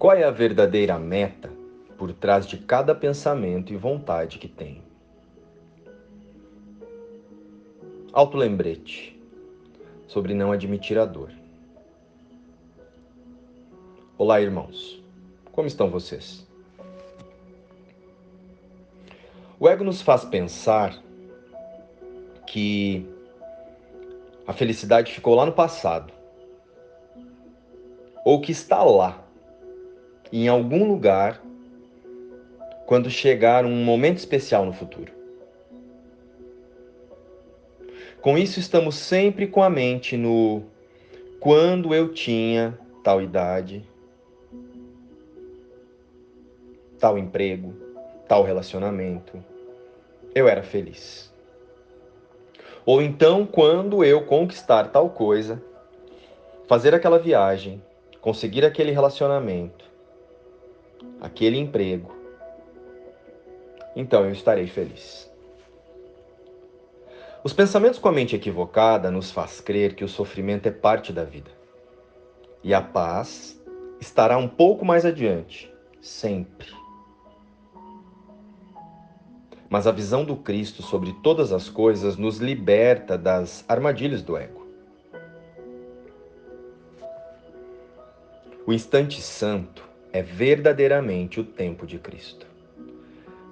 Qual é a verdadeira meta por trás de cada pensamento e vontade que tenho? Autolembrete sobre não admitir a dor. Olá, irmãos. Como estão vocês? O ego nos faz pensar que a felicidade ficou lá no passado, ou que está lá, em algum lugar, quando chegar um momento especial no futuro. Com isso, estamos sempre com a mente no quando eu tinha tal idade, tal emprego, tal relacionamento, eu era feliz. Ou então, quando eu conquistar tal coisa, fazer aquela viagem, conseguir aquele relacionamento, aquele emprego, então eu estarei feliz. Os pensamentos com a mente equivocada nos faz crer que o sofrimento é parte da vida. E a paz estará um pouco mais adiante, sempre. Mas a visão do Cristo sobre todas as coisas nos liberta das armadilhas do ego. O instante santo é verdadeiramente o tempo de Cristo.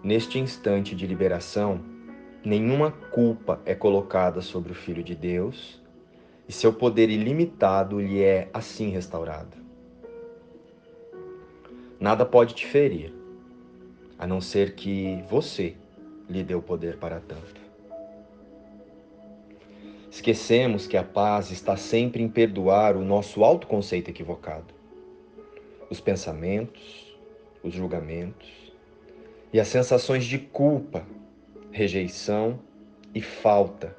Neste instante de liberação, nenhuma culpa é colocada sobre o Filho de Deus e seu poder ilimitado lhe é assim restaurado. Nada pode te ferir, a não ser que você lhe deu poder para tanto. Esquecemos que a paz está sempre em perdoar o nosso autoconceito equivocado, os pensamentos, os julgamentos e as sensações de culpa, rejeição e falta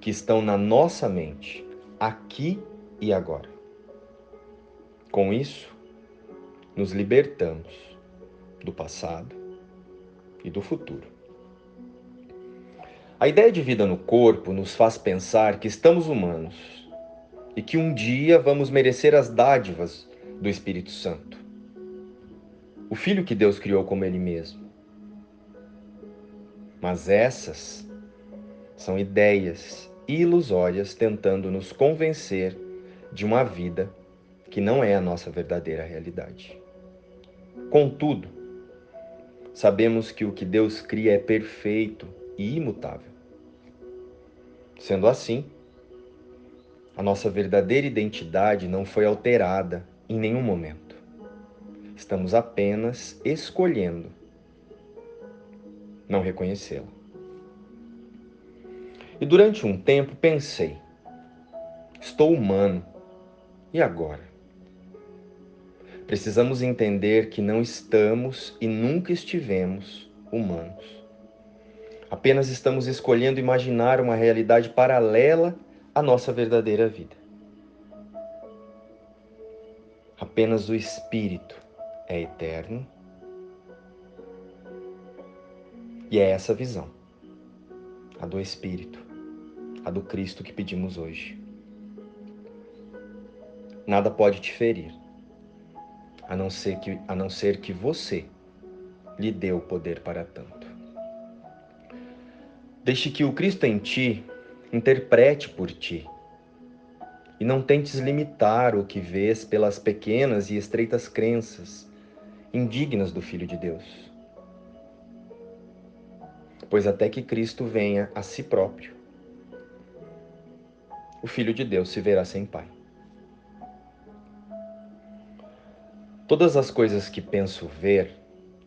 que estão na nossa mente, aqui e agora. Com isso, nos libertamos do passado e do futuro. A ideia de vida no corpo nos faz pensar que estamos humanos e que um dia vamos merecer as dádivas do Espírito Santo, o Filho que Deus criou como Ele mesmo. Mas essas são ideias ilusórias tentando nos convencer de uma vida que não é a nossa verdadeira realidade. Contudo, sabemos que o que Deus cria é perfeito e imutável. Sendo assim, a nossa verdadeira identidade não foi alterada em nenhum momento. Estamos apenas escolhendo não reconhecê-la. E durante um tempo pensei: estou humano, e agora? Precisamos entender que não estamos e nunca estivemos humanos. Apenas estamos escolhendo imaginar uma realidade paralela à nossa verdadeira vida. Apenas o Espírito é eterno e é essa visão, a do Espírito, a do Cristo que pedimos hoje. Nada pode te ferir a não ser que, a não ser que você lhe dê o poder para tanto. Deixe que o Cristo em ti interprete por ti. E não tentes limitar o que vês pelas pequenas e estreitas crenças indignas do Filho de Deus. Pois até que Cristo venha a si próprio, o Filho de Deus se verá sem Pai. Todas as coisas que penso ver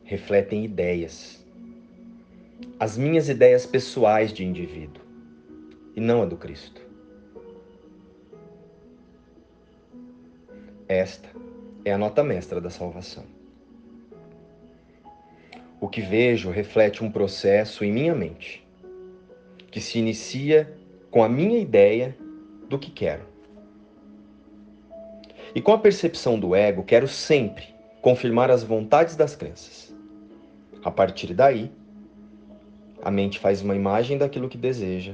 refletem ideias. As minhas ideias pessoais de indivíduo, e não a do Cristo. Esta é a nota mestra da salvação. O que vejo reflete um processo em minha mente, que se inicia com a minha ideia do que quero e com a percepção do ego, quero sempre confirmar as vontades das crenças. A partir daí, a mente faz uma imagem daquilo que deseja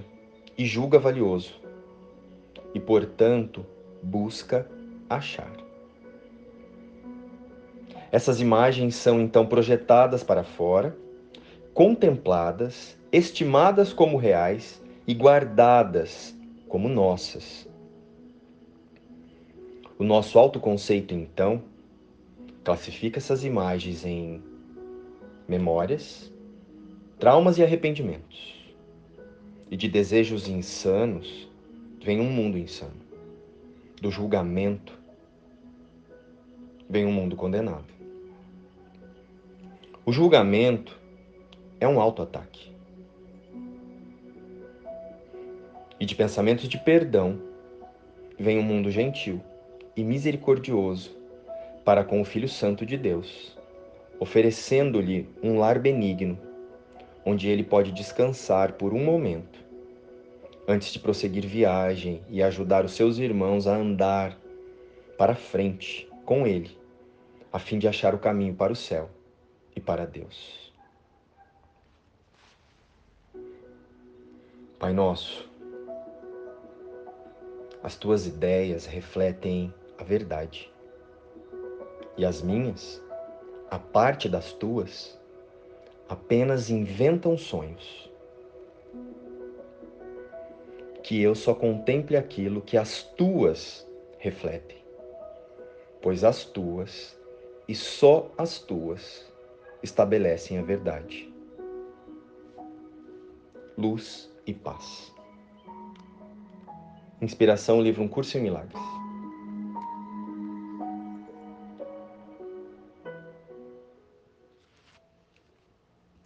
e julga valioso, e portanto busca achar. Essas imagens são então projetadas para fora, contempladas, estimadas como reais e guardadas como nossas. O nosso autoconceito, então, classifica essas imagens em memórias, traumas e arrependimentos. E de desejos insanos vem um mundo insano. Do julgamento vem um mundo condenado. O julgamento é um autoataque. E de pensamentos de perdão vem um mundo gentil e misericordioso para com o Filho Santo de Deus, oferecendo-lhe um lar benigno, onde ele pode descansar por um momento, antes de prosseguir viagem e ajudar os seus irmãos a andar para frente com ele, a fim de achar o caminho para o céu e para Deus. Pai Nosso, as tuas ideias refletem a verdade. E as minhas, a parte das tuas, apenas inventam sonhos. Que eu só contemple aquilo que as tuas refletem, pois as tuas, e só as tuas, estabelecem a verdade. Luz e paz. Inspiração, livro Um Curso em Milagres.